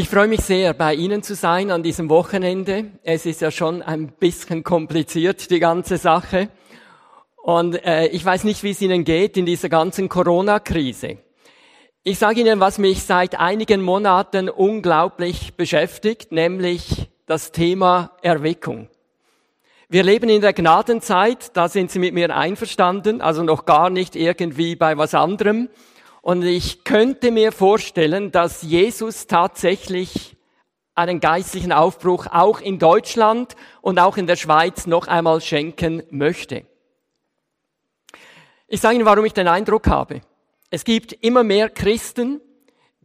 Ich freue mich sehr, bei Ihnen zu sein an diesem Wochenende. Es ist ja schon ein bisschen kompliziert, die ganze Sache. Und äh, ich weiß nicht, wie es Ihnen geht in dieser ganzen Corona-Krise. Ich sage Ihnen, was mich seit einigen Monaten unglaublich beschäftigt, nämlich das Thema Erweckung. Wir leben in der Gnadenzeit, da sind Sie mit mir einverstanden, also noch gar nicht irgendwie bei was anderem. Und ich könnte mir vorstellen, dass Jesus tatsächlich einen geistlichen Aufbruch auch in Deutschland und auch in der Schweiz noch einmal schenken möchte. Ich sage Ihnen, warum ich den Eindruck habe. Es gibt immer mehr Christen,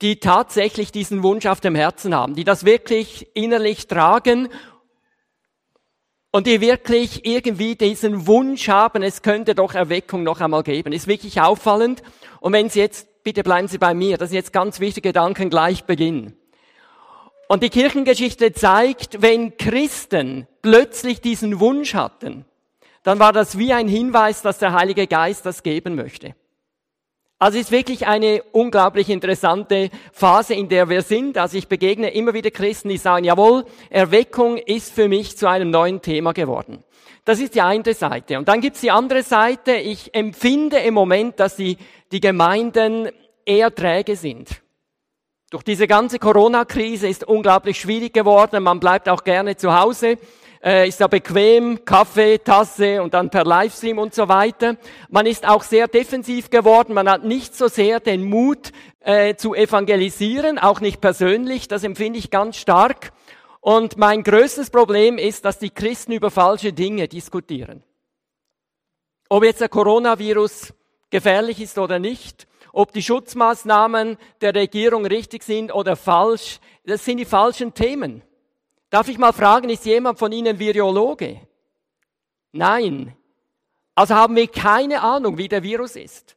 die tatsächlich diesen Wunsch auf dem Herzen haben, die das wirklich innerlich tragen und die wirklich irgendwie diesen Wunsch haben, es könnte doch Erweckung noch einmal geben. Ist wirklich auffallend. Und wenn Sie jetzt, bitte bleiben Sie bei mir, das sind jetzt ganz wichtige Gedanken gleich beginnen. Und die Kirchengeschichte zeigt, wenn Christen plötzlich diesen Wunsch hatten, dann war das wie ein Hinweis, dass der Heilige Geist das geben möchte. Also ist wirklich eine unglaublich interessante Phase, in der wir sind. Also ich begegne immer wieder Christen, die sagen, jawohl, Erweckung ist für mich zu einem neuen Thema geworden. Das ist die eine Seite. Und dann gibt's die andere Seite. Ich empfinde im Moment, dass die, die Gemeinden eher träge sind. Durch diese ganze Corona-Krise ist unglaublich schwierig geworden. Man bleibt auch gerne zu Hause äh, ist ja bequem, Kaffee, Tasse und dann per Livestream und so weiter. Man ist auch sehr defensiv geworden, man hat nicht so sehr den Mut äh, zu evangelisieren, auch nicht persönlich, das empfinde ich ganz stark. Und mein größtes Problem ist, dass die Christen über falsche Dinge diskutieren. Ob jetzt der Coronavirus gefährlich ist oder nicht, ob die Schutzmaßnahmen der Regierung richtig sind oder falsch, das sind die falschen Themen. Darf ich mal fragen, ist jemand von Ihnen Virologe? Nein. Also haben wir keine Ahnung, wie der Virus ist.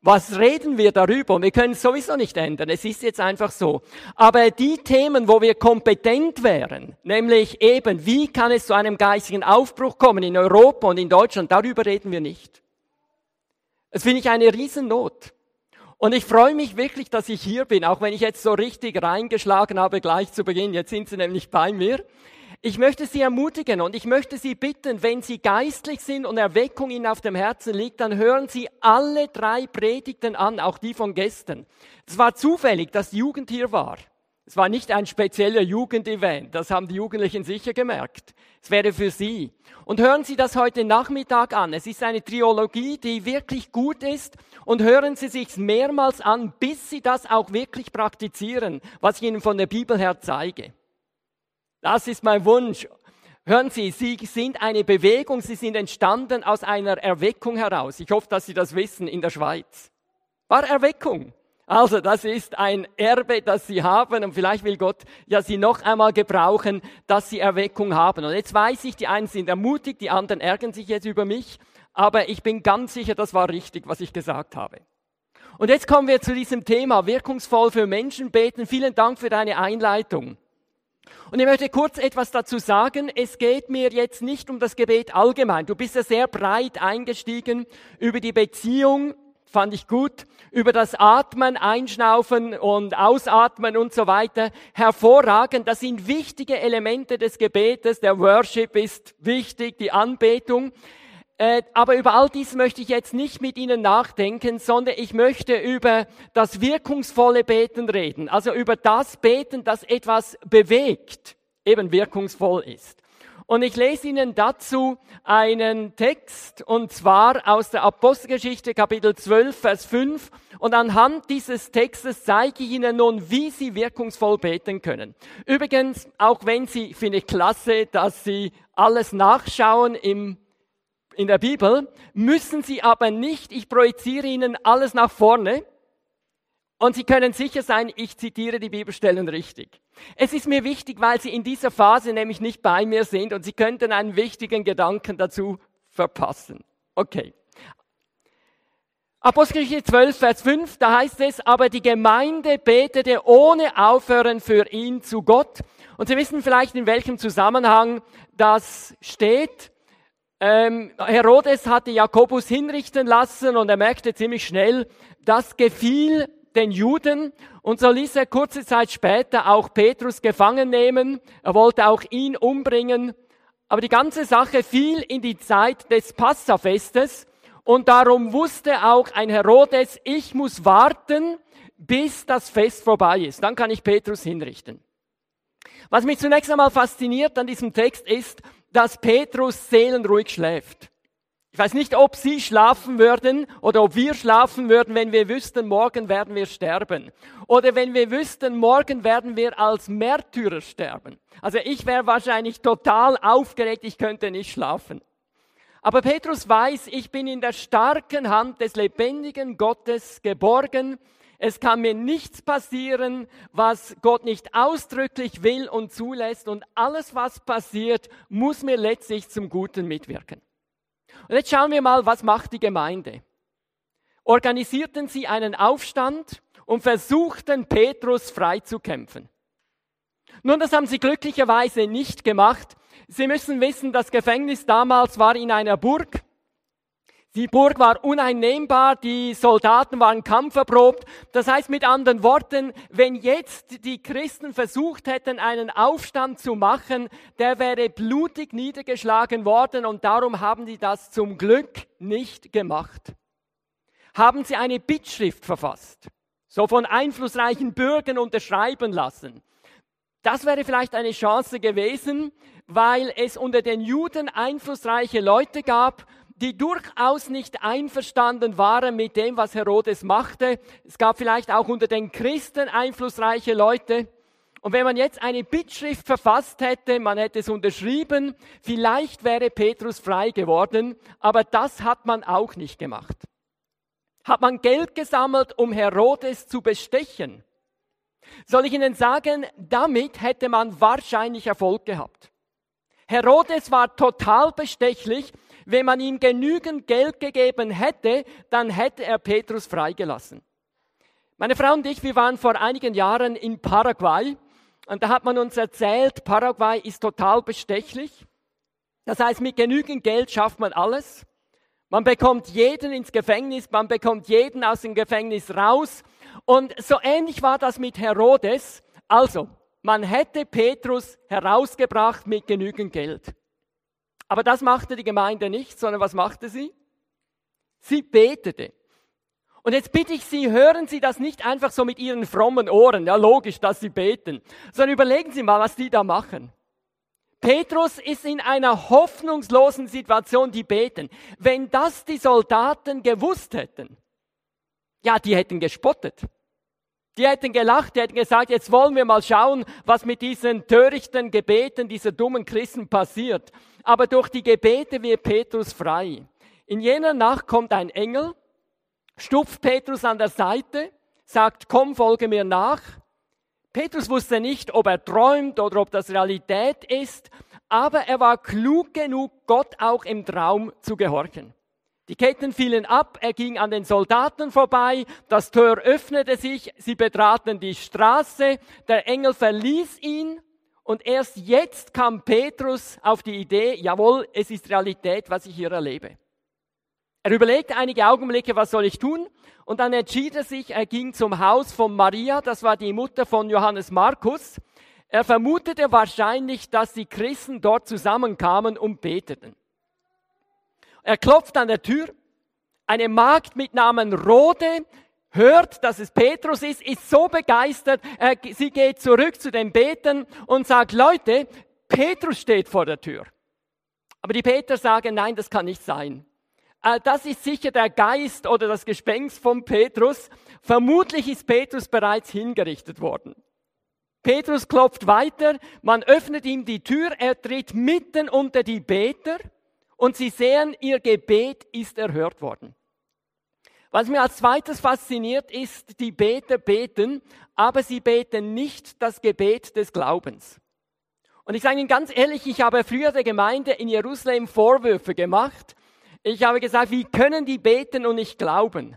Was reden wir darüber? Wir können es sowieso nicht ändern. Es ist jetzt einfach so. Aber die Themen, wo wir kompetent wären, nämlich eben, wie kann es zu einem geistigen Aufbruch kommen in Europa und in Deutschland, darüber reden wir nicht. Das finde ich eine Riesennot. Und ich freue mich wirklich, dass ich hier bin, auch wenn ich jetzt so richtig reingeschlagen habe gleich zu Beginn. Jetzt sind Sie nämlich bei mir. Ich möchte Sie ermutigen und ich möchte Sie bitten, wenn Sie geistlich sind und Erweckung Ihnen auf dem Herzen liegt, dann hören Sie alle drei Predigten an, auch die von gestern. Es war zufällig, dass die Jugend hier war. Es war nicht ein spezieller Jugendevent, das haben die Jugendlichen sicher gemerkt. Es wäre für Sie. Und hören Sie das heute Nachmittag an. Es ist eine Triologie, die wirklich gut ist. Und hören Sie sich mehrmals an, bis Sie das auch wirklich praktizieren, was ich Ihnen von der Bibel her zeige. Das ist mein Wunsch. Hören Sie, Sie sind eine Bewegung, Sie sind entstanden aus einer Erweckung heraus. Ich hoffe, dass Sie das wissen in der Schweiz. War Erweckung. Also das ist ein Erbe, das sie haben und vielleicht will Gott ja sie noch einmal gebrauchen, dass sie Erweckung haben. Und jetzt weiß ich, die einen sind ermutigt, die anderen ärgern sich jetzt über mich, aber ich bin ganz sicher, das war richtig, was ich gesagt habe. Und jetzt kommen wir zu diesem Thema, wirkungsvoll für Menschen beten. Vielen Dank für deine Einleitung. Und ich möchte kurz etwas dazu sagen. Es geht mir jetzt nicht um das Gebet allgemein. Du bist ja sehr breit eingestiegen über die Beziehung fand ich gut, über das Atmen, Einschnaufen und Ausatmen und so weiter. Hervorragend, das sind wichtige Elemente des Gebetes. Der Worship ist wichtig, die Anbetung. Äh, aber über all dies möchte ich jetzt nicht mit Ihnen nachdenken, sondern ich möchte über das wirkungsvolle Beten reden. Also über das Beten, das etwas bewegt, eben wirkungsvoll ist. Und ich lese Ihnen dazu einen Text, und zwar aus der Apostelgeschichte Kapitel 12, Vers 5. Und anhand dieses Textes zeige ich Ihnen nun, wie Sie wirkungsvoll beten können. Übrigens, auch wenn Sie, finde ich klasse, dass Sie alles nachschauen im in der Bibel, müssen Sie aber nicht, ich projiziere Ihnen alles nach vorne, und Sie können sicher sein, ich zitiere die Bibelstellen richtig. Es ist mir wichtig, weil Sie in dieser Phase nämlich nicht bei mir sind und Sie könnten einen wichtigen Gedanken dazu verpassen. Okay. Apostelgeschichte 12, Vers 5, da heißt es, aber die Gemeinde betete ohne Aufhören für ihn zu Gott. Und Sie wissen vielleicht, in welchem Zusammenhang das steht. Ähm, Herodes hatte Jakobus hinrichten lassen und er merkte ziemlich schnell, das gefiel den Juden und so ließ er kurze Zeit später auch Petrus gefangen nehmen. Er wollte auch ihn umbringen. Aber die ganze Sache fiel in die Zeit des Passafestes und darum wusste auch ein Herodes, ich muss warten, bis das Fest vorbei ist. Dann kann ich Petrus hinrichten. Was mich zunächst einmal fasziniert an diesem Text ist, dass Petrus seelenruhig schläft. Ich weiß nicht, ob Sie schlafen würden oder ob wir schlafen würden, wenn wir wüssten, morgen werden wir sterben. Oder wenn wir wüssten, morgen werden wir als Märtyrer sterben. Also ich wäre wahrscheinlich total aufgeregt, ich könnte nicht schlafen. Aber Petrus weiß, ich bin in der starken Hand des lebendigen Gottes geborgen. Es kann mir nichts passieren, was Gott nicht ausdrücklich will und zulässt. Und alles, was passiert, muss mir letztlich zum Guten mitwirken. Und jetzt schauen wir mal, was macht die Gemeinde? Organisierten sie einen Aufstand und versuchten Petrus freizukämpfen. Nun, das haben sie glücklicherweise nicht gemacht. Sie müssen wissen, das Gefängnis damals war in einer Burg die Burg war uneinnehmbar, die Soldaten waren kampferprobt. Das heißt mit anderen Worten, wenn jetzt die Christen versucht hätten, einen Aufstand zu machen, der wäre blutig niedergeschlagen worden und darum haben die das zum Glück nicht gemacht. Haben sie eine Bittschrift verfasst, so von einflussreichen Bürgern unterschreiben lassen. Das wäre vielleicht eine Chance gewesen, weil es unter den Juden einflussreiche Leute gab, die durchaus nicht einverstanden waren mit dem, was Herodes machte. Es gab vielleicht auch unter den Christen einflussreiche Leute. Und wenn man jetzt eine Bittschrift verfasst hätte, man hätte es unterschrieben, vielleicht wäre Petrus frei geworden, aber das hat man auch nicht gemacht. Hat man Geld gesammelt, um Herodes zu bestechen? Soll ich Ihnen sagen, damit hätte man wahrscheinlich Erfolg gehabt. Herodes war total bestechlich wenn man ihm genügend Geld gegeben hätte, dann hätte er Petrus freigelassen. Meine Frau und ich, wir waren vor einigen Jahren in Paraguay und da hat man uns erzählt, Paraguay ist total bestechlich. Das heißt, mit genügend Geld schafft man alles. Man bekommt jeden ins Gefängnis, man bekommt jeden aus dem Gefängnis raus. Und so ähnlich war das mit Herodes. Also, man hätte Petrus herausgebracht mit genügend Geld. Aber das machte die Gemeinde nicht, sondern was machte sie? Sie betete. Und jetzt bitte ich Sie, hören Sie das nicht einfach so mit Ihren frommen Ohren, ja logisch, dass Sie beten, sondern überlegen Sie mal, was die da machen. Petrus ist in einer hoffnungslosen Situation, die beten. Wenn das die Soldaten gewusst hätten, ja, die hätten gespottet. Die hätten gelacht, die hätten gesagt, jetzt wollen wir mal schauen, was mit diesen törichten Gebeten dieser dummen Christen passiert aber durch die Gebete wird Petrus frei. In jener Nacht kommt ein Engel, stupft Petrus an der Seite, sagt, komm, folge mir nach. Petrus wusste nicht, ob er träumt oder ob das Realität ist, aber er war klug genug, Gott auch im Traum zu gehorchen. Die Ketten fielen ab, er ging an den Soldaten vorbei, das Tor öffnete sich, sie betraten die Straße, der Engel verließ ihn und erst jetzt kam Petrus auf die Idee, jawohl, es ist Realität, was ich hier erlebe. Er überlegte einige Augenblicke, was soll ich tun? Und dann entschied er sich, er ging zum Haus von Maria, das war die Mutter von Johannes Markus. Er vermutete wahrscheinlich, dass die Christen dort zusammenkamen und beteten. Er klopft an der Tür. Eine Magd mit Namen Rode hört, dass es Petrus ist, ist so begeistert, sie geht zurück zu den Betern und sagt, Leute, Petrus steht vor der Tür. Aber die Peter sagen, nein, das kann nicht sein. Äh, das ist sicher der Geist oder das Gespenst von Petrus. Vermutlich ist Petrus bereits hingerichtet worden. Petrus klopft weiter, man öffnet ihm die Tür, er tritt mitten unter die Beter und sie sehen, ihr Gebet ist erhört worden. Was mir als zweites fasziniert, ist, die Beter beten, aber sie beten nicht das Gebet des Glaubens. Und ich sage Ihnen ganz ehrlich, ich habe früher der Gemeinde in Jerusalem Vorwürfe gemacht. Ich habe gesagt, wie können die beten und nicht glauben?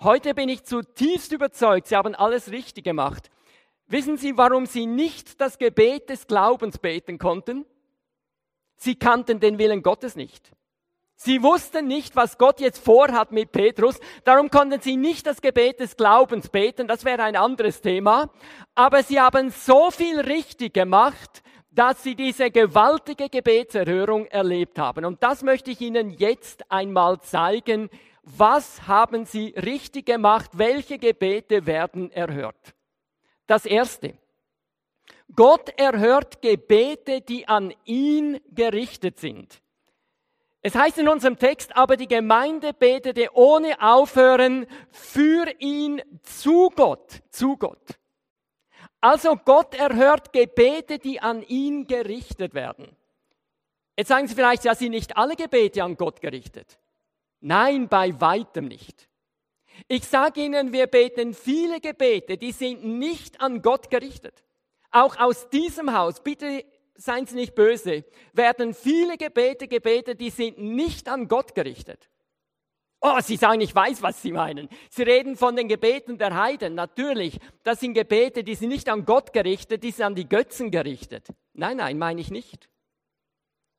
Heute bin ich zutiefst überzeugt, sie haben alles richtig gemacht. Wissen Sie, warum sie nicht das Gebet des Glaubens beten konnten? Sie kannten den Willen Gottes nicht. Sie wussten nicht, was Gott jetzt vorhat mit Petrus. Darum konnten sie nicht das Gebet des Glaubens beten. Das wäre ein anderes Thema. Aber sie haben so viel richtig gemacht, dass sie diese gewaltige Gebetserhörung erlebt haben. Und das möchte ich Ihnen jetzt einmal zeigen. Was haben Sie richtig gemacht? Welche Gebete werden erhört? Das erste. Gott erhört Gebete, die an ihn gerichtet sind. Es heißt in unserem Text, aber die Gemeinde betete ohne Aufhören für ihn zu Gott, zu Gott. Also Gott erhört Gebete, die an ihn gerichtet werden. Jetzt sagen Sie vielleicht, ja, sind nicht alle Gebete an Gott gerichtet. Nein, bei weitem nicht. Ich sage Ihnen, wir beten viele Gebete, die sind nicht an Gott gerichtet. Auch aus diesem Haus, bitte seien Sie nicht böse, werden viele Gebete gebetet, die sind nicht an Gott gerichtet. Oh, Sie sagen, ich weiß, was Sie meinen. Sie reden von den Gebeten der Heiden. Natürlich, das sind Gebete, die sind nicht an Gott gerichtet, die sind an die Götzen gerichtet. Nein, nein, meine ich nicht.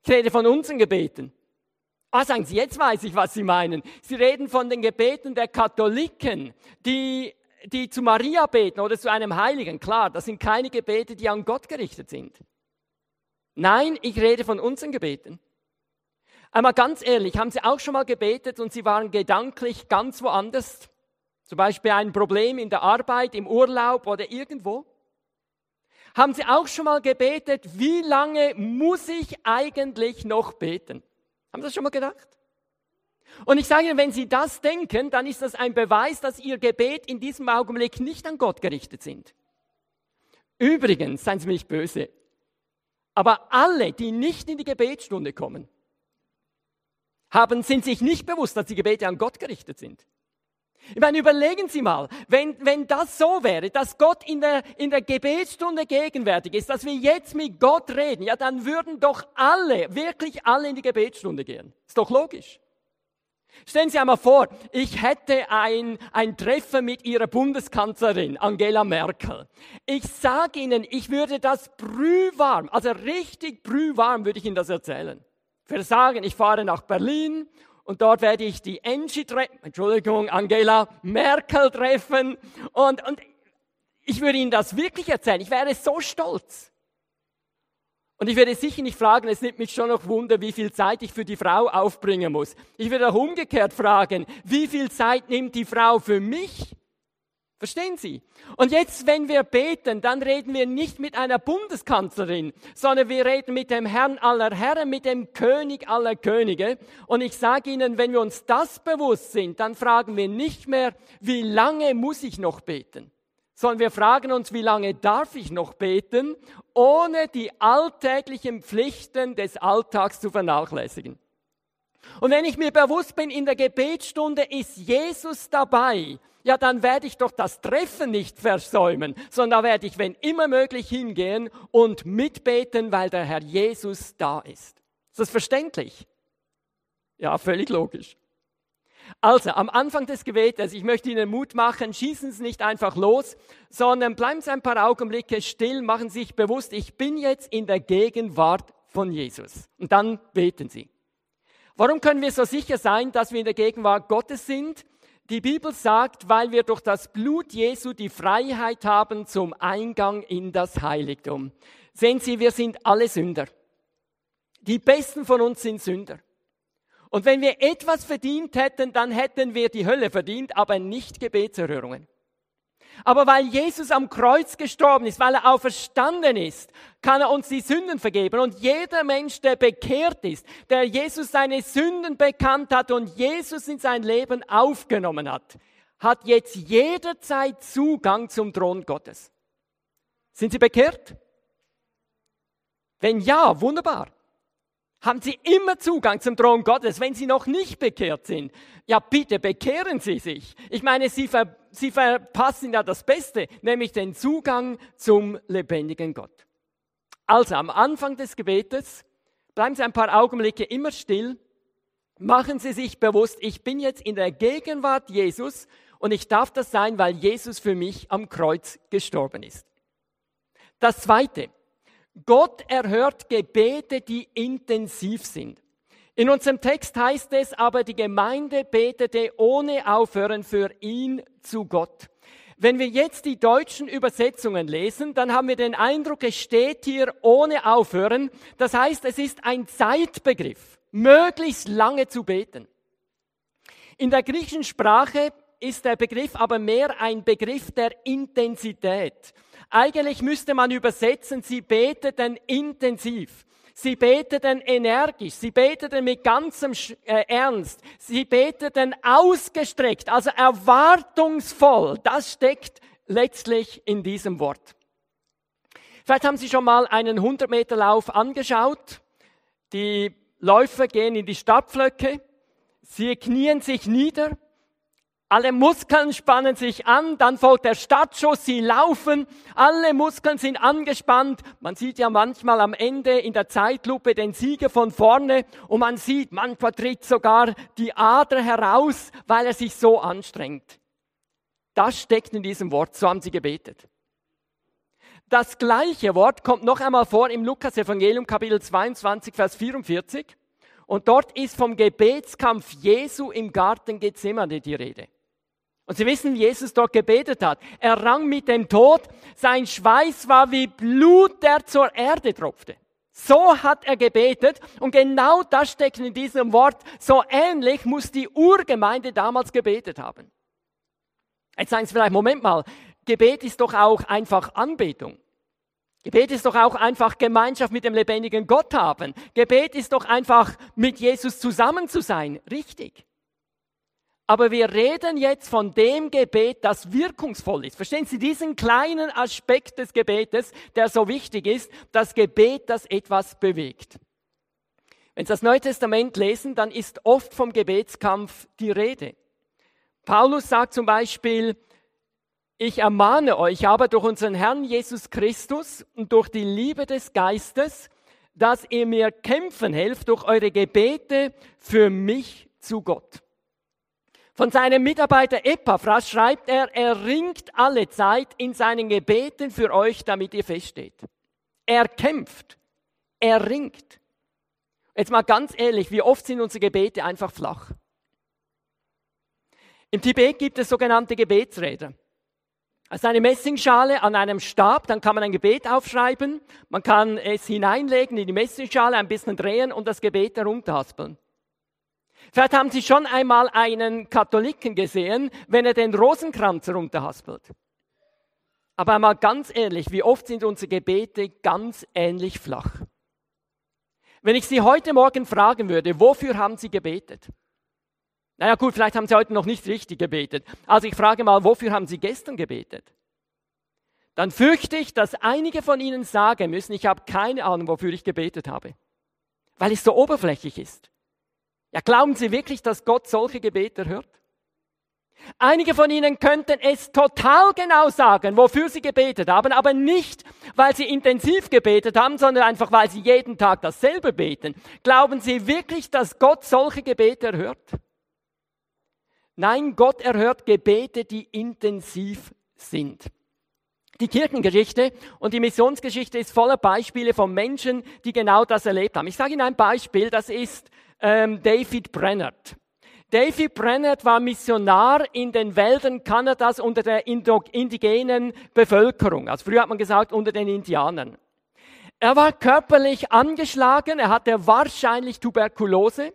Ich rede von unseren Gebeten. Ah, sagen Sie, jetzt weiß ich, was Sie meinen. Sie reden von den Gebeten der Katholiken, die, die zu Maria beten oder zu einem Heiligen. Klar, das sind keine Gebete, die an Gott gerichtet sind. Nein, ich rede von unseren Gebeten. Einmal ganz ehrlich, haben Sie auch schon mal gebetet und Sie waren gedanklich ganz woanders? Zum Beispiel ein Problem in der Arbeit, im Urlaub oder irgendwo? Haben Sie auch schon mal gebetet, wie lange muss ich eigentlich noch beten? Haben Sie das schon mal gedacht? Und ich sage Ihnen, wenn Sie das denken, dann ist das ein Beweis, dass Ihr Gebet in diesem Augenblick nicht an Gott gerichtet sind. Übrigens, seien Sie mir nicht böse, aber alle, die nicht in die Gebetsstunde kommen, haben, sind sich nicht bewusst, dass die Gebete an Gott gerichtet sind. Ich meine, überlegen Sie mal, wenn, wenn das so wäre, dass Gott in der, in der Gebetsstunde gegenwärtig ist, dass wir jetzt mit Gott reden, ja, dann würden doch alle, wirklich alle in die Gebetsstunde gehen. Ist doch logisch. Stellen Sie einmal vor, ich hätte ein, ein Treffen mit Ihrer Bundeskanzlerin Angela Merkel. Ich sage Ihnen, ich würde das brühwarm, also richtig brühwarm würde ich Ihnen das erzählen. Ich würde sagen, ich fahre nach Berlin und dort werde ich die Angie treffen, Entschuldigung, Angela Merkel treffen und, und ich würde Ihnen das wirklich erzählen. Ich wäre so stolz. Und ich werde sicher nicht fragen, es nimmt mich schon noch Wunder, wie viel Zeit ich für die Frau aufbringen muss. Ich werde auch umgekehrt fragen, wie viel Zeit nimmt die Frau für mich? Verstehen Sie? Und jetzt, wenn wir beten, dann reden wir nicht mit einer Bundeskanzlerin, sondern wir reden mit dem Herrn aller Herren, mit dem König aller Könige. Und ich sage Ihnen, wenn wir uns das bewusst sind, dann fragen wir nicht mehr, wie lange muss ich noch beten? Sondern wir fragen uns, wie lange darf ich noch beten, ohne die alltäglichen Pflichten des Alltags zu vernachlässigen. Und wenn ich mir bewusst bin, in der Gebetsstunde ist Jesus dabei, ja, dann werde ich doch das Treffen nicht versäumen, sondern da werde ich, wenn immer möglich, hingehen und mitbeten, weil der Herr Jesus da ist. Ist das verständlich? Ja, völlig logisch. Also, am Anfang des Gebetes, ich möchte Ihnen Mut machen, schießen Sie nicht einfach los, sondern bleiben Sie ein paar Augenblicke still, machen Sie sich bewusst, ich bin jetzt in der Gegenwart von Jesus. Und dann beten Sie. Warum können wir so sicher sein, dass wir in der Gegenwart Gottes sind? Die Bibel sagt, weil wir durch das Blut Jesu die Freiheit haben zum Eingang in das Heiligtum. Sehen Sie, wir sind alle Sünder. Die Besten von uns sind Sünder. Und wenn wir etwas verdient hätten, dann hätten wir die Hölle verdient, aber nicht Gebetserhörungen. Aber weil Jesus am Kreuz gestorben ist, weil er auferstanden ist, kann er uns die Sünden vergeben. Und jeder Mensch, der bekehrt ist, der Jesus seine Sünden bekannt hat und Jesus in sein Leben aufgenommen hat, hat jetzt jederzeit Zugang zum Thron Gottes. Sind Sie bekehrt? Wenn ja, wunderbar haben Sie immer Zugang zum Thron Gottes, wenn Sie noch nicht bekehrt sind. Ja, bitte bekehren Sie sich. Ich meine, Sie, ver, Sie verpassen ja das Beste, nämlich den Zugang zum lebendigen Gott. Also am Anfang des Gebetes bleiben Sie ein paar Augenblicke immer still. Machen Sie sich bewusst, ich bin jetzt in der Gegenwart Jesus und ich darf das sein, weil Jesus für mich am Kreuz gestorben ist. Das Zweite, Gott erhört Gebete, die intensiv sind. In unserem Text heißt es aber, die Gemeinde betete ohne Aufhören für ihn zu Gott. Wenn wir jetzt die deutschen Übersetzungen lesen, dann haben wir den Eindruck, es steht hier ohne Aufhören. Das heißt, es ist ein Zeitbegriff, möglichst lange zu beten. In der griechischen Sprache ist der Begriff aber mehr ein Begriff der Intensität. Eigentlich müsste man übersetzen, sie beteten intensiv. Sie beteten energisch, sie beteten mit ganzem äh, Ernst, sie beteten ausgestreckt, also erwartungsvoll. Das steckt letztlich in diesem Wort. Vielleicht haben Sie schon mal einen 100 Meter Lauf angeschaut. Die Läufer gehen in die Stadtflöcke, sie knien sich nieder, alle Muskeln spannen sich an, dann folgt der Startschuss, sie laufen, alle Muskeln sind angespannt. Man sieht ja manchmal am Ende in der Zeitlupe den Sieger von vorne und man sieht, manchmal tritt sogar die Ader heraus, weil er sich so anstrengt. Das steckt in diesem Wort, so haben sie gebetet. Das gleiche Wort kommt noch einmal vor im Lukas-Evangelium, Kapitel 22, Vers 44. Und dort ist vom Gebetskampf Jesu im Garten Gethsemane die Rede. Und Sie wissen, wie Jesus dort gebetet hat. Er rang mit dem Tod, sein Schweiß war wie Blut, der zur Erde tropfte. So hat er gebetet und genau das steckt in diesem Wort. So ähnlich muss die Urgemeinde damals gebetet haben. Jetzt sagen Sie vielleicht, Moment mal, Gebet ist doch auch einfach Anbetung. Gebet ist doch auch einfach Gemeinschaft mit dem lebendigen Gott haben. Gebet ist doch einfach mit Jesus zusammen zu sein. Richtig. Aber wir reden jetzt von dem Gebet, das wirkungsvoll ist. Verstehen Sie diesen kleinen Aspekt des Gebetes, der so wichtig ist, das Gebet, das etwas bewegt. Wenn Sie das Neue Testament lesen, dann ist oft vom Gebetskampf die Rede. Paulus sagt zum Beispiel, ich ermahne euch aber durch unseren Herrn Jesus Christus und durch die Liebe des Geistes, dass ihr mir kämpfen helft durch eure Gebete für mich zu Gott. Von seinem Mitarbeiter Epaphras schreibt er, er ringt alle Zeit in seinen Gebeten für euch, damit ihr feststeht. Er kämpft. Er ringt. Jetzt mal ganz ehrlich, wie oft sind unsere Gebete einfach flach? Im Tibet gibt es sogenannte Gebetsräder. Also eine Messingschale an einem Stab, dann kann man ein Gebet aufschreiben, man kann es hineinlegen in die Messingschale, ein bisschen drehen und das Gebet herunterhaspeln. Vielleicht haben Sie schon einmal einen Katholiken gesehen, wenn er den Rosenkranz runterhaspelt. Aber einmal ganz ehrlich, wie oft sind unsere Gebete ganz ähnlich flach? Wenn ich Sie heute Morgen fragen würde, wofür haben Sie gebetet? Naja gut, vielleicht haben Sie heute noch nicht richtig gebetet. Also ich frage mal, wofür haben Sie gestern gebetet? Dann fürchte ich, dass einige von Ihnen sagen müssen, ich habe keine Ahnung, wofür ich gebetet habe. Weil es so oberflächlich ist. Ja, glauben Sie wirklich, dass Gott solche Gebete hört? Einige von Ihnen könnten es total genau sagen, wofür Sie gebetet haben, aber nicht, weil Sie intensiv gebetet haben, sondern einfach, weil Sie jeden Tag dasselbe beten. Glauben Sie wirklich, dass Gott solche Gebete erhört? Nein, Gott erhört Gebete, die intensiv sind. Die Kirchengeschichte und die Missionsgeschichte ist voller Beispiele von Menschen, die genau das erlebt haben. Ich sage Ihnen ein Beispiel, das ist ähm, David Brennert. David Brennert war Missionar in den Wäldern Kanadas unter der indigenen Bevölkerung. Also früher hat man gesagt unter den Indianern. Er war körperlich angeschlagen, er hatte wahrscheinlich Tuberkulose.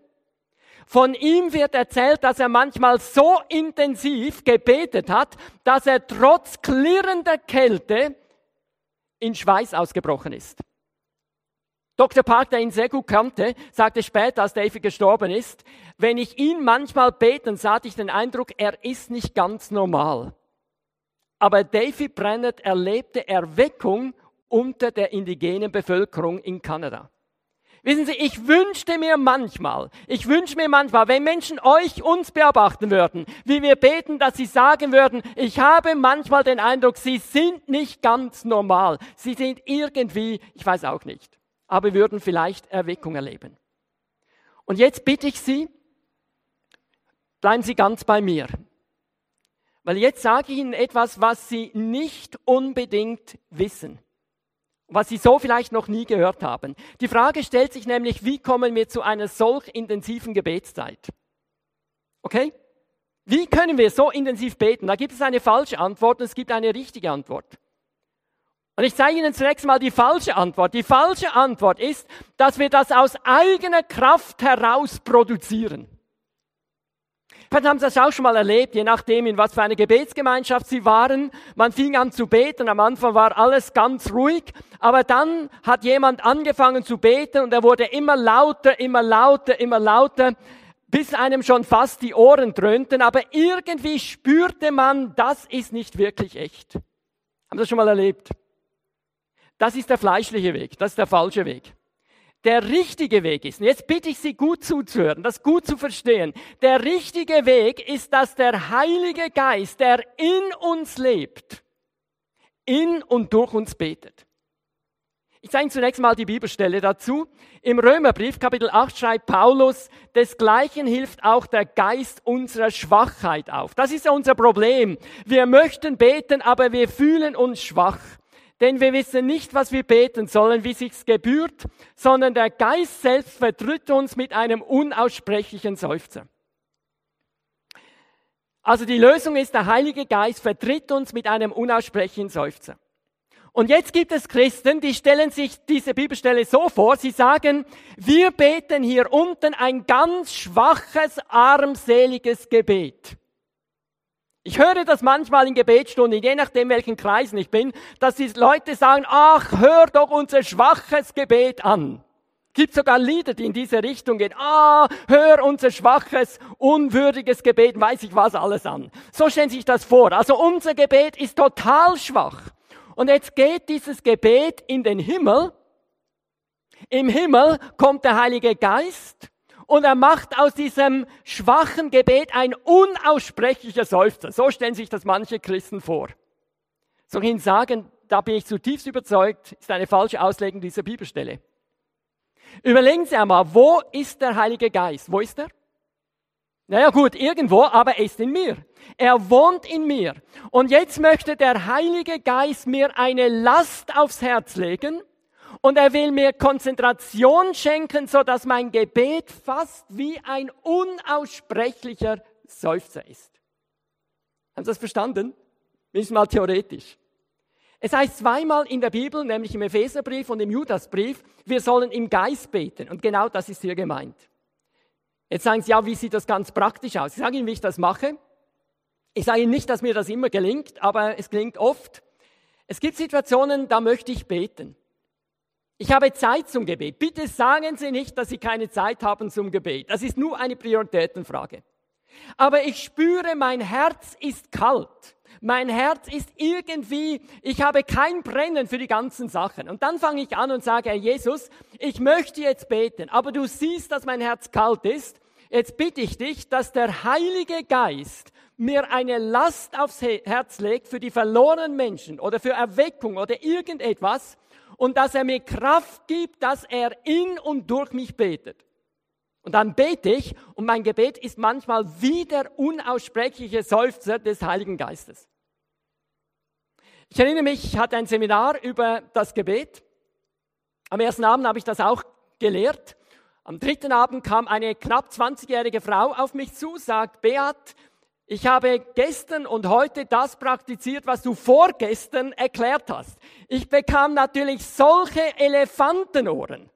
Von ihm wird erzählt, dass er manchmal so intensiv gebetet hat, dass er trotz klirrender Kälte in Schweiß ausgebrochen ist. Dr. Park, der ihn sehr gut kannte, sagte später, als David gestorben ist, wenn ich ihn manchmal beten sah, ich den Eindruck, er ist nicht ganz normal. Aber David Brennett erlebte Erweckung unter der indigenen Bevölkerung in Kanada. Wissen Sie, ich wünschte mir manchmal, ich wünsche mir manchmal, wenn Menschen euch, uns beobachten würden, wie wir beten, dass sie sagen würden, ich habe manchmal den Eindruck, sie sind nicht ganz normal. Sie sind irgendwie, ich weiß auch nicht aber würden vielleicht Erweckung erleben. Und jetzt bitte ich Sie, bleiben Sie ganz bei mir. Weil jetzt sage ich Ihnen etwas, was Sie nicht unbedingt wissen. was Sie so vielleicht noch nie gehört haben. Die Frage stellt sich nämlich, wie kommen wir zu einer solch intensiven Gebetszeit? Okay? Wie können wir so intensiv beten? Da gibt es eine falsche Antwort und es gibt eine richtige Antwort. Und ich zeige Ihnen zunächst mal die falsche Antwort. Die falsche Antwort ist, dass wir das aus eigener Kraft heraus produzieren. Vielleicht haben Sie das auch schon mal erlebt, je nachdem, in was für eine Gebetsgemeinschaft Sie waren. Man fing an zu beten, am Anfang war alles ganz ruhig, aber dann hat jemand angefangen zu beten und er wurde immer lauter, immer lauter, immer lauter, bis einem schon fast die Ohren dröhnten, aber irgendwie spürte man, das ist nicht wirklich echt. Haben Sie das schon mal erlebt? Das ist der fleischliche Weg, das ist der falsche Weg. Der richtige Weg ist, und jetzt bitte ich Sie gut zuzuhören, das gut zu verstehen, der richtige Weg ist, dass der Heilige Geist, der in uns lebt, in und durch uns betet. Ich zeige zunächst mal die Bibelstelle dazu. Im Römerbrief Kapitel 8 schreibt Paulus, desgleichen hilft auch der Geist unserer Schwachheit auf. Das ist ja unser Problem. Wir möchten beten, aber wir fühlen uns schwach. Denn wir wissen nicht, was wir beten sollen, wie sich's gebührt, sondern der Geist selbst vertritt uns mit einem unaussprechlichen Seufzer. Also die Lösung ist, der Heilige Geist vertritt uns mit einem unaussprechlichen Seufzer. Und jetzt gibt es Christen, die stellen sich diese Bibelstelle so vor, sie sagen, wir beten hier unten ein ganz schwaches, armseliges Gebet. Ich höre das manchmal in Gebetsstunden, je nachdem welchen Kreisen ich bin, dass die Leute sagen, ach, hör doch unser schwaches Gebet an. Gibt sogar Lieder, die in diese Richtung gehen. Ah, hör unser schwaches, unwürdiges Gebet, weiß ich was alles an. So stellen Sie sich das vor. Also unser Gebet ist total schwach. Und jetzt geht dieses Gebet in den Himmel. Im Himmel kommt der Heilige Geist und er macht aus diesem schwachen Gebet ein unaussprechlicher Seufzer. So stellen sich das manche Christen vor. Ich Ihnen sagen, da bin ich zutiefst überzeugt, ist eine falsche Auslegung dieser Bibelstelle. Überlegen Sie einmal, wo ist der Heilige Geist? Wo ist er? Naja gut, irgendwo, aber er ist in mir. Er wohnt in mir. Und jetzt möchte der Heilige Geist mir eine Last aufs Herz legen, und er will mir Konzentration schenken, so dass mein Gebet fast wie ein unaussprechlicher Seufzer ist. Haben Sie das verstanden? Mindestens mal theoretisch. Es heißt zweimal in der Bibel, nämlich im Epheserbrief und im Judasbrief, wir sollen im Geist beten. Und genau das ist hier gemeint. Jetzt sagen Sie, ja, wie sieht das ganz praktisch aus? Ich sage Ihnen, wie ich das mache. Ich sage Ihnen nicht, dass mir das immer gelingt, aber es gelingt oft. Es gibt Situationen, da möchte ich beten. Ich habe Zeit zum Gebet. Bitte sagen Sie nicht, dass Sie keine Zeit haben zum Gebet. Das ist nur eine Prioritätenfrage. Aber ich spüre, mein Herz ist kalt. Mein Herz ist irgendwie, ich habe kein Brennen für die ganzen Sachen. Und dann fange ich an und sage, Herr Jesus, ich möchte jetzt beten, aber du siehst, dass mein Herz kalt ist. Jetzt bitte ich dich, dass der Heilige Geist mir eine Last aufs Herz legt für die verlorenen Menschen oder für Erweckung oder irgendetwas, und dass er mir Kraft gibt, dass er in und durch mich betet. Und dann bete ich und mein Gebet ist manchmal wie der unaussprechliche Seufzer des Heiligen Geistes. Ich erinnere mich, ich hatte ein Seminar über das Gebet. Am ersten Abend habe ich das auch gelehrt. Am dritten Abend kam eine knapp 20-jährige Frau auf mich zu, sagt, Beat, ich habe gestern und heute das praktiziert, was du vorgestern erklärt hast. Ich bekam natürlich solche Elefantenohren.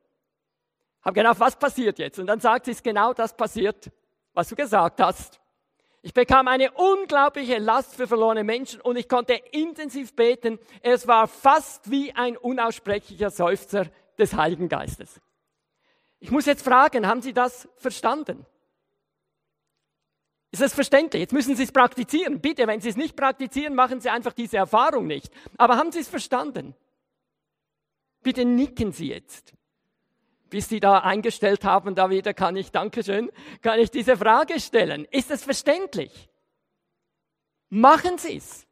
Hab gedacht, was passiert jetzt? Und dann sagt sie, es genau das passiert, was du gesagt hast. Ich bekam eine unglaubliche Last für verlorene Menschen und ich konnte intensiv beten. Es war fast wie ein unaussprechlicher Seufzer des Heiligen Geistes. Ich muss jetzt fragen, haben Sie das verstanden? Ist das verständlich? Jetzt müssen Sie es praktizieren. Bitte, wenn Sie es nicht praktizieren, machen Sie einfach diese Erfahrung nicht. Aber haben Sie es verstanden? Bitte nicken Sie jetzt. Bis Sie da eingestellt haben, da wieder kann ich, Dankeschön, kann ich diese Frage stellen. Ist es verständlich? Machen Sie es.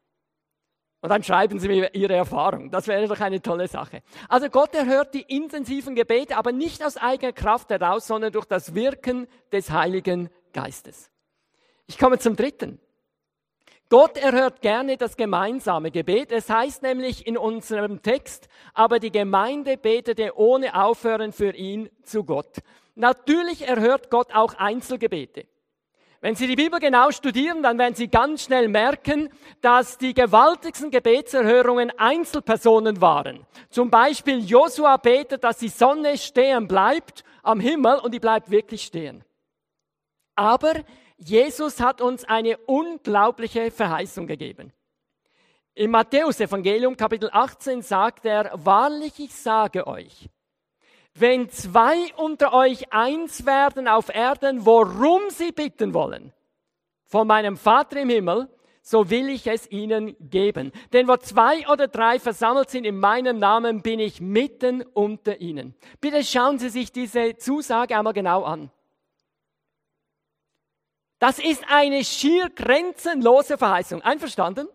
Und dann schreiben Sie mir Ihre Erfahrung. Das wäre doch eine tolle Sache. Also Gott erhört die intensiven Gebete, aber nicht aus eigener Kraft heraus, sondern durch das Wirken des Heiligen Geistes. Ich komme zum dritten. Gott erhört gerne das gemeinsame Gebet. Es heißt nämlich in unserem Text, aber die Gemeinde betete ohne Aufhören für ihn zu Gott. Natürlich erhört Gott auch Einzelgebete. Wenn Sie die Bibel genau studieren, dann werden Sie ganz schnell merken, dass die gewaltigsten Gebetserhörungen Einzelpersonen waren. Zum Beispiel Josua betet, dass die Sonne stehen bleibt am Himmel und die bleibt wirklich stehen. Aber Jesus hat uns eine unglaubliche Verheißung gegeben. Im Matthäus-Evangelium Kapitel 18 sagt er, wahrlich ich sage euch, wenn zwei unter euch eins werden auf Erden, worum sie bitten wollen, von meinem Vater im Himmel, so will ich es ihnen geben. Denn wo zwei oder drei versammelt sind in meinem Namen, bin ich mitten unter ihnen. Bitte schauen Sie sich diese Zusage einmal genau an. Das ist eine schier grenzenlose Verheißung. Einverstanden?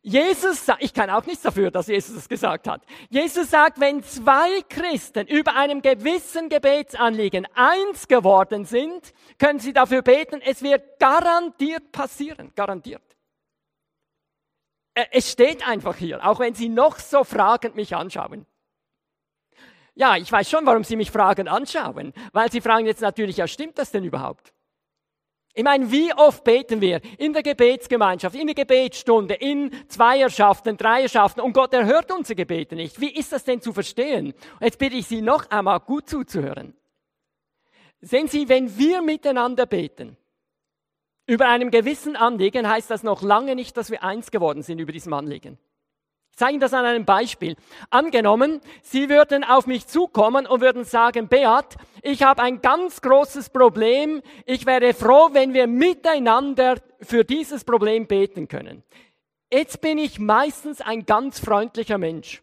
Jesus ich kann auch nichts dafür, dass Jesus es gesagt hat. Jesus sagt, wenn zwei Christen über einem gewissen Gebetsanliegen eins geworden sind, können sie dafür beten, es wird garantiert passieren, garantiert. Es steht einfach hier, auch wenn Sie noch so fragend mich anschauen. Ja, ich weiß schon, warum Sie mich fragend anschauen, weil Sie fragen jetzt natürlich, ja, stimmt das denn überhaupt? Ich meine, wie oft beten wir in der Gebetsgemeinschaft, in der Gebetsstunde, in Zweierschaften, Dreierschaften und Gott erhört unsere Gebete nicht. Wie ist das denn zu verstehen? Jetzt bitte ich Sie noch einmal gut zuzuhören. Sehen Sie, wenn wir miteinander beten, über einem gewissen Anliegen heißt das noch lange nicht, dass wir eins geworden sind über diesem Anliegen. Ich zeige Ihnen das an einem Beispiel. Angenommen, Sie würden auf mich zukommen und würden sagen, Beat, ich habe ein ganz großes Problem. Ich wäre froh, wenn wir miteinander für dieses Problem beten können. Jetzt bin ich meistens ein ganz freundlicher Mensch.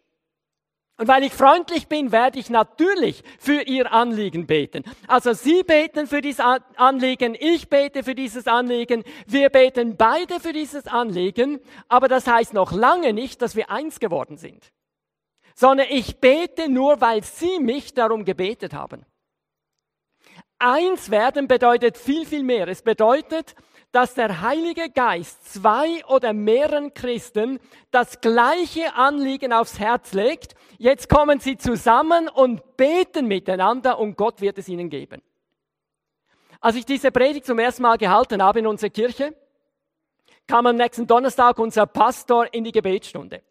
Und weil ich freundlich bin, werde ich natürlich für Ihr Anliegen beten. Also Sie beten für dieses Anliegen, ich bete für dieses Anliegen, wir beten beide für dieses Anliegen, aber das heißt noch lange nicht, dass wir eins geworden sind. Sondern ich bete nur, weil Sie mich darum gebetet haben. Eins werden bedeutet viel, viel mehr. Es bedeutet, dass der Heilige Geist zwei oder mehreren Christen das gleiche Anliegen aufs Herz legt. Jetzt kommen sie zusammen und beten miteinander und Gott wird es ihnen geben. Als ich diese Predigt zum ersten Mal gehalten habe in unserer Kirche, kam am nächsten Donnerstag unser Pastor in die Gebetsstunde.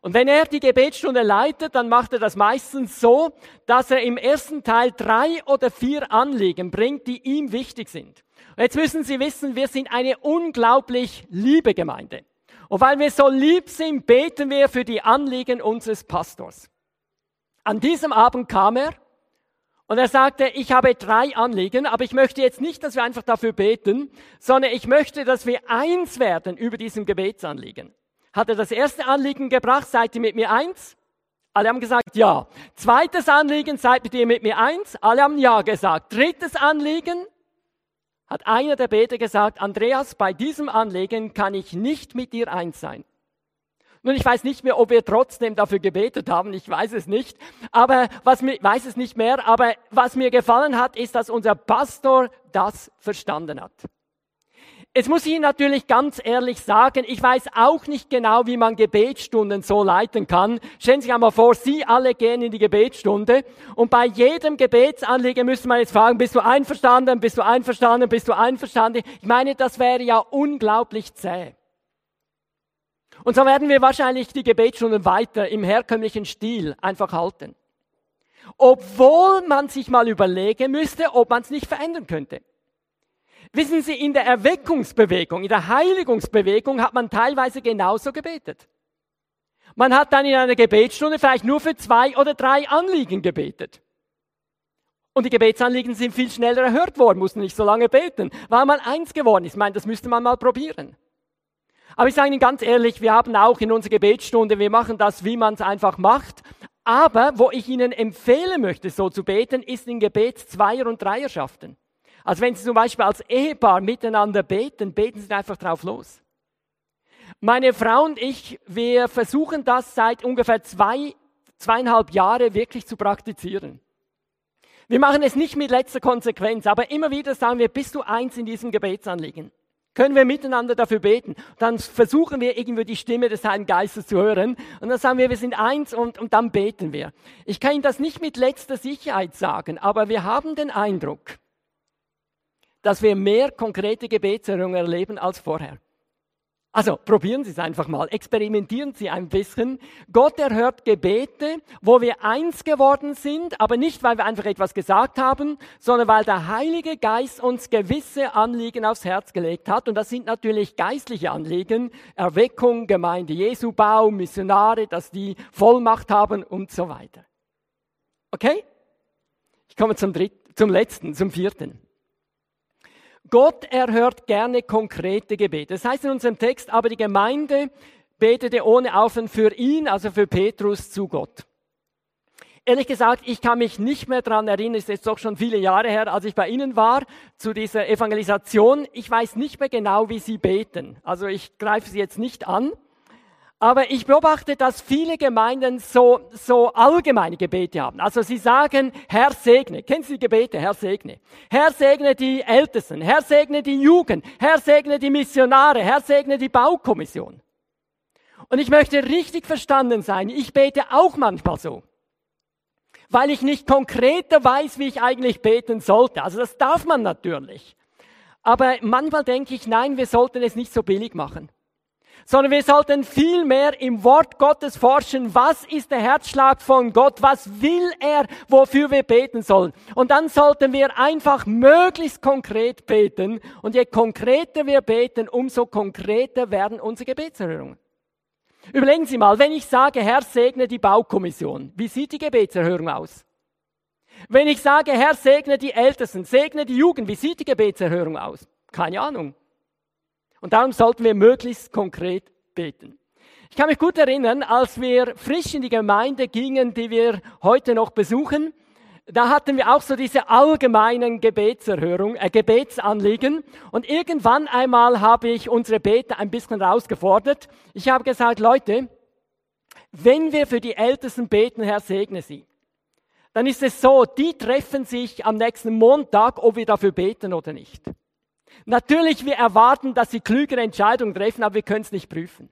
Und wenn er die Gebetsstunde leitet, dann macht er das meistens so, dass er im ersten Teil drei oder vier Anliegen bringt, die ihm wichtig sind. Und jetzt müssen Sie wissen, wir sind eine unglaublich liebe Gemeinde. Und weil wir so lieb sind, beten wir für die Anliegen unseres Pastors. An diesem Abend kam er und er sagte, ich habe drei Anliegen, aber ich möchte jetzt nicht, dass wir einfach dafür beten, sondern ich möchte, dass wir eins werden über diesem Gebetsanliegen hat er das erste Anliegen gebracht, seid ihr mit mir eins? Alle haben gesagt ja. Zweites Anliegen, seid ihr mit mir eins? Alle haben ja gesagt. Drittes Anliegen, hat einer der Beter gesagt, Andreas, bei diesem Anliegen kann ich nicht mit dir eins sein. Nun, ich weiß nicht mehr, ob wir trotzdem dafür gebetet haben, ich weiß es nicht, aber was mir, weiß es nicht mehr, aber was mir gefallen hat, ist, dass unser Pastor das verstanden hat. Jetzt muss ich Ihnen natürlich ganz ehrlich sagen, ich weiß auch nicht genau, wie man Gebetsstunden so leiten kann. Stellen Sie sich einmal vor, Sie alle gehen in die Gebetsstunde und bei jedem Gebetsanliegen müsste man jetzt fragen, bist du einverstanden, bist du einverstanden, bist du einverstanden? Ich meine, das wäre ja unglaublich zäh. Und so werden wir wahrscheinlich die Gebetsstunden weiter im herkömmlichen Stil einfach halten. Obwohl man sich mal überlegen müsste, ob man es nicht verändern könnte. Wissen Sie, in der Erweckungsbewegung, in der Heiligungsbewegung hat man teilweise genauso gebetet. Man hat dann in einer Gebetsstunde vielleicht nur für zwei oder drei Anliegen gebetet. Und die Gebetsanliegen sind viel schneller erhört worden, mussten nicht so lange beten, weil man eins geworden ist. Ich meine, das müsste man mal probieren. Aber ich sage Ihnen ganz ehrlich, wir haben auch in unserer Gebetsstunde, wir machen das, wie man es einfach macht. Aber wo ich Ihnen empfehlen möchte, so zu beten, ist in Gebets Zweier- und Dreierschaften. Also wenn Sie zum Beispiel als Ehepaar miteinander beten, beten Sie einfach drauf los. Meine Frau und ich, wir versuchen das seit ungefähr zwei, zweieinhalb Jahren wirklich zu praktizieren. Wir machen es nicht mit letzter Konsequenz, aber immer wieder sagen wir, bist du eins in diesem Gebetsanliegen? Können wir miteinander dafür beten? Dann versuchen wir irgendwie die Stimme des Heiligen Geistes zu hören. Und dann sagen wir, wir sind eins und, und dann beten wir. Ich kann Ihnen das nicht mit letzter Sicherheit sagen, aber wir haben den Eindruck, dass wir mehr konkrete Gebetserhörungen erleben als vorher. Also probieren Sie es einfach mal, experimentieren Sie ein bisschen. Gott erhört Gebete, wo wir eins geworden sind, aber nicht, weil wir einfach etwas gesagt haben, sondern weil der Heilige Geist uns gewisse Anliegen aufs Herz gelegt hat. Und das sind natürlich geistliche Anliegen, Erweckung, Gemeinde Jesu, Bau, Missionare, dass die Vollmacht haben und so weiter. Okay? Ich komme zum dritten, zum letzten, zum vierten. Gott erhört gerne konkrete Gebete. Das heißt in unserem Text, aber die Gemeinde betete ohne Aufhören für ihn, also für Petrus, zu Gott. Ehrlich gesagt, ich kann mich nicht mehr daran erinnern, es ist jetzt doch schon viele Jahre her, als ich bei Ihnen war, zu dieser Evangelisation. Ich weiß nicht mehr genau, wie Sie beten. Also ich greife Sie jetzt nicht an. Aber ich beobachte, dass viele Gemeinden so, so allgemeine Gebete haben. Also sie sagen, Herr segne. Kennen Sie die Gebete? Herr segne. Herr segne die Ältesten. Herr segne die Jugend. Herr segne die Missionare. Herr segne die Baukommission. Und ich möchte richtig verstanden sein. Ich bete auch manchmal so. Weil ich nicht konkreter weiß, wie ich eigentlich beten sollte. Also das darf man natürlich. Aber manchmal denke ich, nein, wir sollten es nicht so billig machen sondern wir sollten viel mehr im Wort Gottes forschen. Was ist der Herzschlag von Gott? Was will er, wofür wir beten sollen? Und dann sollten wir einfach möglichst konkret beten. Und je konkreter wir beten, umso konkreter werden unsere Gebetserhörungen. Überlegen Sie mal, wenn ich sage, Herr segne die Baukommission, wie sieht die Gebetserhörung aus? Wenn ich sage, Herr segne die Ältesten, segne die Jugend, wie sieht die Gebetserhörung aus? Keine Ahnung. Und darum sollten wir möglichst konkret beten. Ich kann mich gut erinnern, als wir frisch in die Gemeinde gingen, die wir heute noch besuchen, da hatten wir auch so diese allgemeinen Gebetserhörung, äh, Gebetsanliegen. Und irgendwann einmal habe ich unsere Beter ein bisschen herausgefordert. Ich habe gesagt, Leute, wenn wir für die Ältesten beten, Herr segne sie, dann ist es so, die treffen sich am nächsten Montag, ob wir dafür beten oder nicht. Natürlich, wir erwarten, dass sie klügere Entscheidungen treffen, aber wir können es nicht prüfen.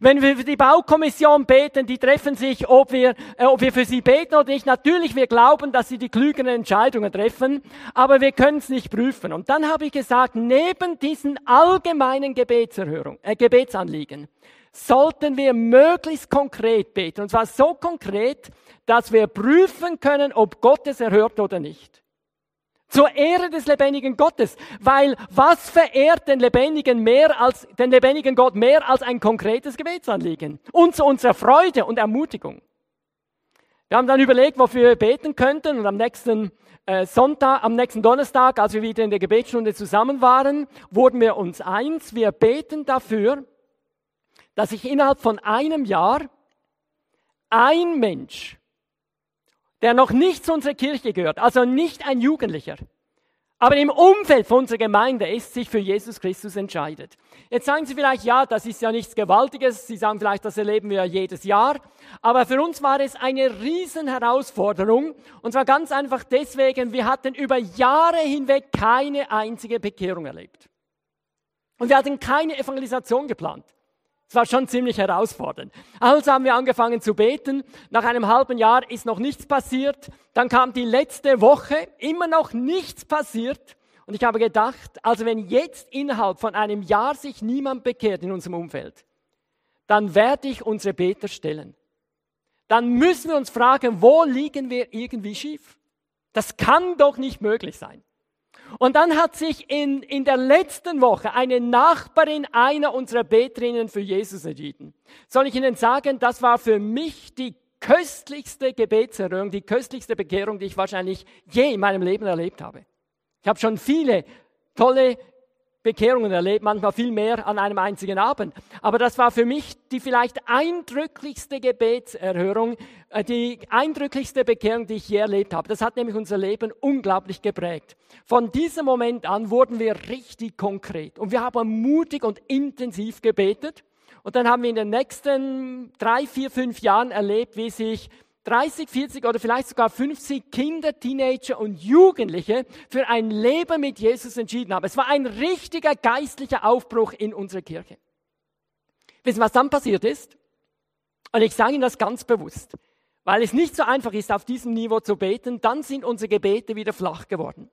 Wenn wir für die Baukommission beten, die treffen sich, ob wir, äh, ob wir für sie beten oder nicht. Natürlich, wir glauben, dass sie die klügeren Entscheidungen treffen, aber wir können es nicht prüfen. Und dann habe ich gesagt, neben diesen allgemeinen Gebetserhörung, äh, Gebetsanliegen sollten wir möglichst konkret beten. Und zwar so konkret, dass wir prüfen können, ob Gott es erhört oder nicht. Zur Ehre des lebendigen Gottes. Weil was verehrt den lebendigen mehr als, den lebendigen Gott mehr als ein konkretes Gebetsanliegen? Und zu unserer Freude und Ermutigung. Wir haben dann überlegt, wofür wir beten könnten und am nächsten äh, Sonntag, am nächsten Donnerstag, als wir wieder in der Gebetsstunde zusammen waren, wurden wir uns eins. Wir beten dafür, dass sich innerhalb von einem Jahr ein Mensch der noch nicht zu unserer Kirche gehört, also nicht ein Jugendlicher, aber im Umfeld von unserer Gemeinde ist, sich für Jesus Christus entscheidet. Jetzt sagen Sie vielleicht, ja, das ist ja nichts Gewaltiges. Sie sagen vielleicht, das erleben wir ja jedes Jahr. Aber für uns war es eine riesen Herausforderung. Und zwar ganz einfach deswegen, wir hatten über Jahre hinweg keine einzige Bekehrung erlebt. Und wir hatten keine Evangelisation geplant. Es war schon ziemlich herausfordernd. Also haben wir angefangen zu beten. Nach einem halben Jahr ist noch nichts passiert. Dann kam die letzte Woche, immer noch nichts passiert. Und ich habe gedacht, also wenn jetzt innerhalb von einem Jahr sich niemand bekehrt in unserem Umfeld, dann werde ich unsere Beter stellen. Dann müssen wir uns fragen, wo liegen wir irgendwie schief? Das kann doch nicht möglich sein. Und dann hat sich in, in der letzten Woche eine Nachbarin einer unserer Beterinnen für Jesus entschieden. Soll ich Ihnen sagen, das war für mich die köstlichste Gebetserhörung, die köstlichste Bekehrung, die ich wahrscheinlich je in meinem Leben erlebt habe. Ich habe schon viele tolle Bekehrungen erlebt, manchmal viel mehr an einem einzigen Abend. Aber das war für mich die vielleicht eindrücklichste Gebetserhörung, äh, die eindrücklichste Bekehrung, die ich je erlebt habe. Das hat nämlich unser Leben unglaublich geprägt. Von diesem Moment an wurden wir richtig konkret und wir haben mutig und intensiv gebetet. Und dann haben wir in den nächsten drei, vier, fünf Jahren erlebt, wie sich 30, 40 oder vielleicht sogar 50 Kinder, Teenager und Jugendliche für ein Leben mit Jesus entschieden haben. Es war ein richtiger geistlicher Aufbruch in unserer Kirche. Wissen, was dann passiert ist? Und ich sage Ihnen das ganz bewusst, weil es nicht so einfach ist, auf diesem Niveau zu beten, dann sind unsere Gebete wieder flach geworden.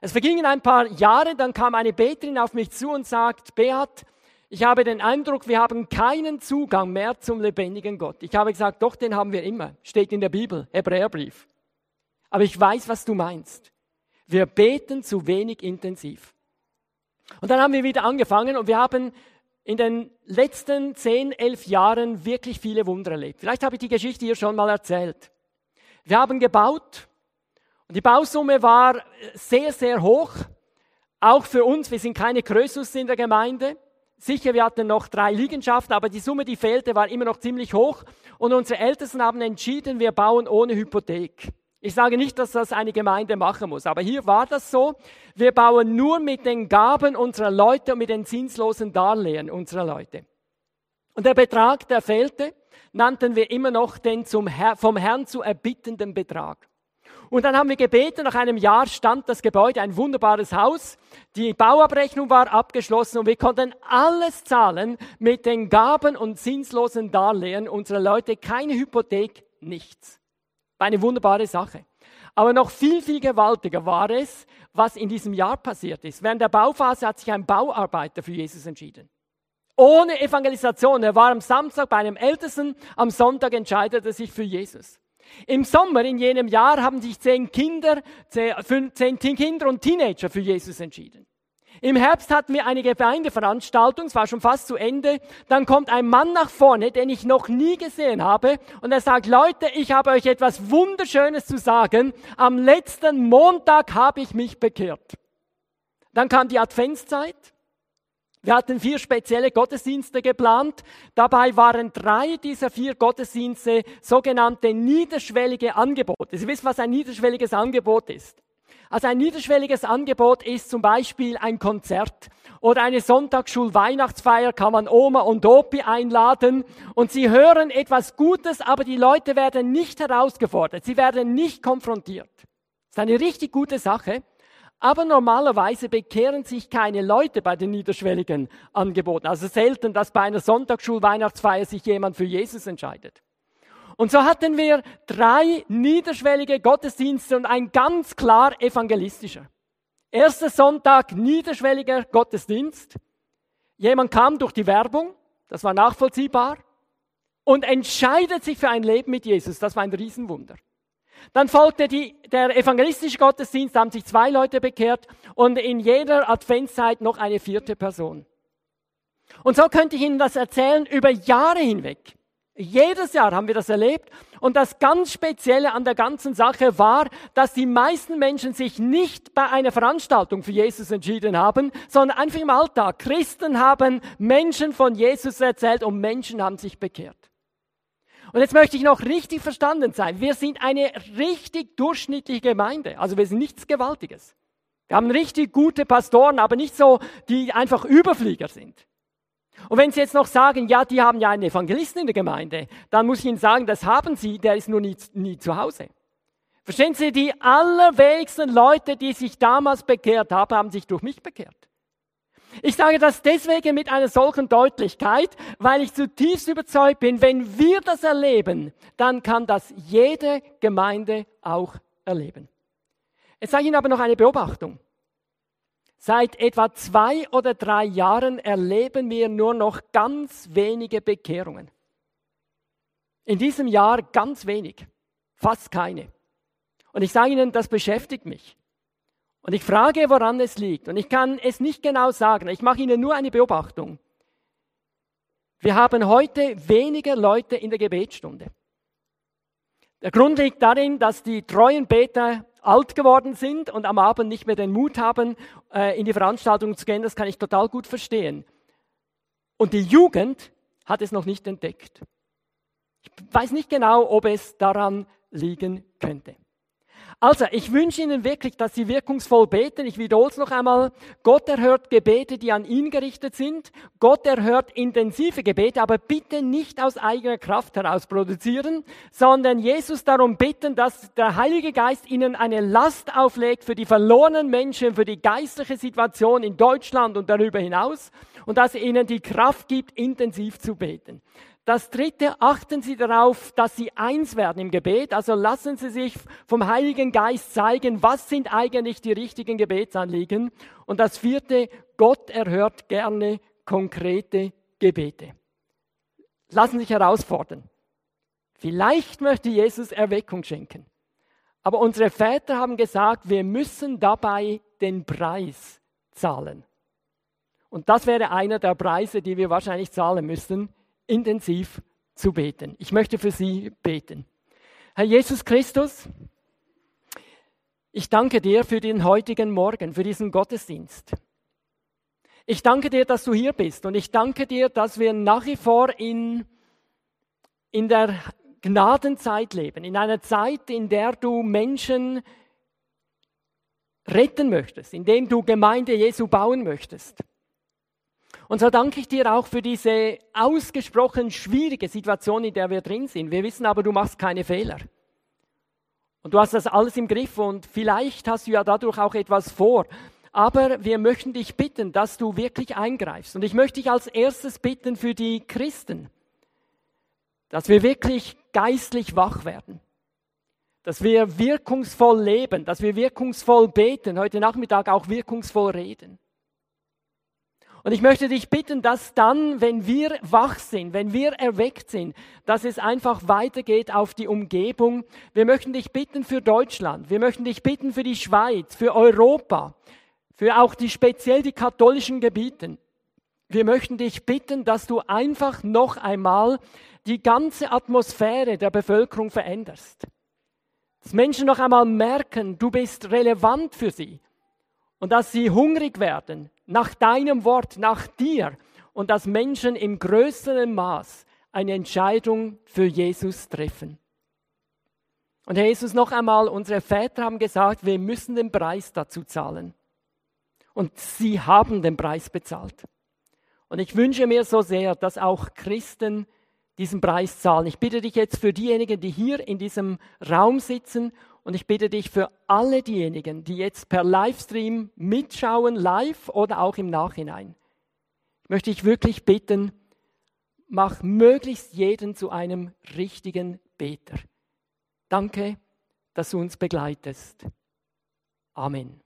Es vergingen ein paar Jahre, dann kam eine Beterin auf mich zu und sagt, Beat, ich habe den Eindruck, wir haben keinen Zugang mehr zum lebendigen Gott. Ich habe gesagt, doch, den haben wir immer. Steht in der Bibel, Hebräerbrief. Aber ich weiß, was du meinst. Wir beten zu wenig intensiv. Und dann haben wir wieder angefangen und wir haben in den letzten zehn, elf Jahren wirklich viele Wunder erlebt. Vielleicht habe ich die Geschichte hier schon mal erzählt. Wir haben gebaut und die Bausumme war sehr, sehr hoch. Auch für uns, wir sind keine Krösus in der Gemeinde. Sicher, wir hatten noch drei Liegenschaften, aber die Summe, die fehlte, war immer noch ziemlich hoch. Und unsere Ältesten haben entschieden, wir bauen ohne Hypothek. Ich sage nicht, dass das eine Gemeinde machen muss, aber hier war das so. Wir bauen nur mit den Gaben unserer Leute und mit den zinslosen Darlehen unserer Leute. Und der Betrag, der fehlte, nannten wir immer noch den Herr, vom Herrn zu erbittenden Betrag. Und dann haben wir gebeten, nach einem Jahr stand das Gebäude, ein wunderbares Haus, die Bauabrechnung war abgeschlossen und wir konnten alles zahlen mit den Gaben und zinslosen Darlehen unserer Leute, keine Hypothek, nichts. Eine wunderbare Sache. Aber noch viel, viel gewaltiger war es, was in diesem Jahr passiert ist. Während der Bauphase hat sich ein Bauarbeiter für Jesus entschieden. Ohne Evangelisation. Er war am Samstag bei einem Ältesten, am Sonntag entscheidet er sich für Jesus. Im Sommer in jenem Jahr haben sich zehn Kinder, zehn Kinder und Teenager für Jesus entschieden. Im Herbst hatten wir eine Gemeindeveranstaltung, es war schon fast zu Ende. Dann kommt ein Mann nach vorne, den ich noch nie gesehen habe, und er sagt, Leute, ich habe euch etwas Wunderschönes zu sagen. Am letzten Montag habe ich mich bekehrt. Dann kam die Adventszeit. Wir hatten vier spezielle Gottesdienste geplant. Dabei waren drei dieser vier Gottesdienste sogenannte niederschwellige Angebote. Sie wissen, was ein niederschwelliges Angebot ist. Also ein niederschwelliges Angebot ist zum Beispiel ein Konzert oder eine Sonntagsschul-Weihnachtsfeier kann man Oma und Opi einladen und sie hören etwas Gutes, aber die Leute werden nicht herausgefordert, sie werden nicht konfrontiert. Das ist eine richtig gute Sache. Aber normalerweise bekehren sich keine Leute bei den niederschwelligen Angeboten. Also selten, dass bei einer Sonntagsschulweihnachtsfeier sich jemand für Jesus entscheidet. Und so hatten wir drei niederschwellige Gottesdienste und ein ganz klar evangelistischer. Erster Sonntag niederschwelliger Gottesdienst. Jemand kam durch die Werbung, das war nachvollziehbar, und entscheidet sich für ein Leben mit Jesus. Das war ein Riesenwunder. Dann folgte die, der evangelistische Gottesdienst, da haben sich zwei Leute bekehrt und in jeder Adventszeit noch eine vierte Person. Und so könnte ich Ihnen das erzählen über Jahre hinweg. Jedes Jahr haben wir das erlebt. Und das ganz Spezielle an der ganzen Sache war, dass die meisten Menschen sich nicht bei einer Veranstaltung für Jesus entschieden haben, sondern einfach im Alltag. Christen haben Menschen von Jesus erzählt und Menschen haben sich bekehrt. Und jetzt möchte ich noch richtig verstanden sein. Wir sind eine richtig durchschnittliche Gemeinde. Also wir sind nichts Gewaltiges. Wir haben richtig gute Pastoren, aber nicht so, die einfach Überflieger sind. Und wenn Sie jetzt noch sagen, ja, die haben ja einen Evangelisten in der Gemeinde, dann muss ich Ihnen sagen, das haben Sie, der ist nur nie, nie zu Hause. Verstehen Sie, die allerwenigsten Leute, die sich damals bekehrt haben, haben sich durch mich bekehrt. Ich sage das deswegen mit einer solchen Deutlichkeit, weil ich zutiefst überzeugt bin, wenn wir das erleben, dann kann das jede Gemeinde auch erleben. Jetzt sage ich Ihnen aber noch eine Beobachtung. Seit etwa zwei oder drei Jahren erleben wir nur noch ganz wenige Bekehrungen. In diesem Jahr ganz wenig, fast keine. Und ich sage Ihnen, das beschäftigt mich. Und ich frage, woran es liegt. Und ich kann es nicht genau sagen. Ich mache Ihnen nur eine Beobachtung. Wir haben heute weniger Leute in der Gebetsstunde. Der Grund liegt darin, dass die treuen Beter alt geworden sind und am Abend nicht mehr den Mut haben, äh, in die Veranstaltung zu gehen. Das kann ich total gut verstehen. Und die Jugend hat es noch nicht entdeckt. Ich weiß nicht genau, ob es daran liegen könnte. Also, ich wünsche Ihnen wirklich, dass Sie wirkungsvoll beten. Ich wiederhole es noch einmal. Gott erhört Gebete, die an ihn gerichtet sind. Gott erhört intensive Gebete, aber bitte nicht aus eigener Kraft heraus produzieren, sondern Jesus darum bitten, dass der Heilige Geist Ihnen eine Last auflegt für die verlorenen Menschen, für die geistliche Situation in Deutschland und darüber hinaus und dass er Ihnen die Kraft gibt, intensiv zu beten. Das dritte, achten Sie darauf, dass Sie eins werden im Gebet. Also lassen Sie sich vom Heiligen Geist zeigen, was sind eigentlich die richtigen Gebetsanliegen. Und das vierte, Gott erhört gerne konkrete Gebete. Lassen Sie sich herausfordern. Vielleicht möchte Jesus Erweckung schenken. Aber unsere Väter haben gesagt, wir müssen dabei den Preis zahlen. Und das wäre einer der Preise, die wir wahrscheinlich zahlen müssen intensiv zu beten. Ich möchte für Sie beten. Herr Jesus Christus, ich danke dir für den heutigen Morgen, für diesen Gottesdienst. Ich danke dir, dass du hier bist und ich danke dir, dass wir nach wie vor in, in der Gnadenzeit leben, in einer Zeit, in der du Menschen retten möchtest, in dem du Gemeinde Jesu bauen möchtest. Und so danke ich dir auch für diese ausgesprochen schwierige Situation, in der wir drin sind. Wir wissen aber, du machst keine Fehler. Und du hast das alles im Griff und vielleicht hast du ja dadurch auch etwas vor. Aber wir möchten dich bitten, dass du wirklich eingreifst. Und ich möchte dich als erstes bitten für die Christen, dass wir wirklich geistlich wach werden. Dass wir wirkungsvoll leben, dass wir wirkungsvoll beten, heute Nachmittag auch wirkungsvoll reden. Und ich möchte dich bitten, dass dann, wenn wir wach sind, wenn wir erweckt sind, dass es einfach weitergeht auf die Umgebung. Wir möchten dich bitten für Deutschland. Wir möchten dich bitten für die Schweiz, für Europa, für auch die speziell die katholischen Gebieten. Wir möchten dich bitten, dass du einfach noch einmal die ganze Atmosphäre der Bevölkerung veränderst. Dass Menschen noch einmal merken, du bist relevant für sie und dass sie hungrig werden nach deinem Wort, nach dir und dass Menschen im größeren Maß eine Entscheidung für Jesus treffen. Und Herr Jesus, noch einmal, unsere Väter haben gesagt, wir müssen den Preis dazu zahlen. Und sie haben den Preis bezahlt. Und ich wünsche mir so sehr, dass auch Christen diesen Preis zahlen. Ich bitte dich jetzt für diejenigen, die hier in diesem Raum sitzen und ich bitte dich für alle diejenigen, die jetzt per Livestream mitschauen, live oder auch im Nachhinein, möchte ich wirklich bitten, mach möglichst jeden zu einem richtigen Beter. Danke, dass du uns begleitest. Amen.